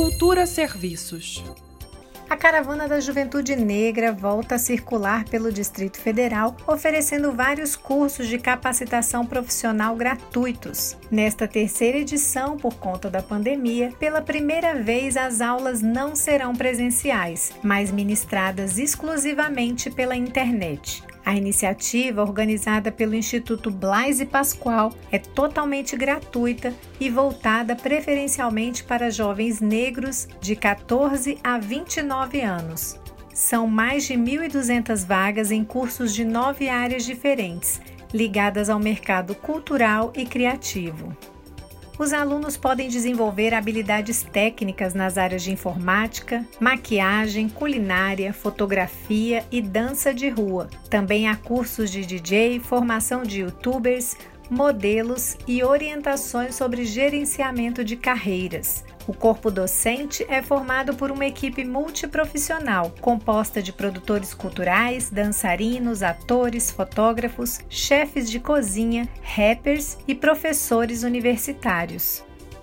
Cultura Serviços. A Caravana da Juventude Negra volta a circular pelo Distrito Federal, oferecendo vários cursos de capacitação profissional gratuitos. Nesta terceira edição, por conta da pandemia, pela primeira vez as aulas não serão presenciais, mas ministradas exclusivamente pela internet. A iniciativa, organizada pelo Instituto Blaise Pascoal, é totalmente gratuita e voltada preferencialmente para jovens negros de 14 a 29 anos. São mais de 1.200 vagas em cursos de nove áreas diferentes, ligadas ao mercado cultural e criativo os alunos podem desenvolver habilidades técnicas nas áreas de informática, maquiagem, culinária, fotografia e dança de rua. Também há cursos de DJ, formação de youtubers, modelos e orientações sobre gerenciamento de carreiras. O corpo docente é formado por uma equipe multiprofissional, composta de produtores culturais, dançarinos, atores, fotógrafos, chefes de cozinha, rappers e professores universitários.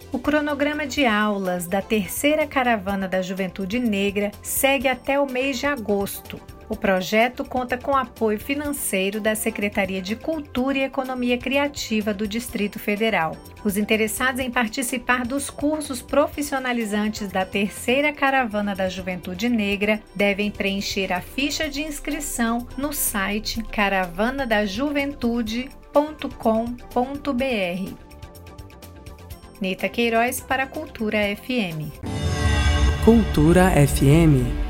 O cronograma de aulas da terceira caravana da Juventude Negra segue até o mês de agosto. O projeto conta com apoio financeiro da Secretaria de Cultura e Economia Criativa do Distrito Federal. Os interessados em participar dos cursos profissionalizantes da terceira caravana da Juventude Negra devem preencher a ficha de inscrição no site caravanaдаjuventude.com.br. Nita Queiroz para a Cultura FM. Cultura FM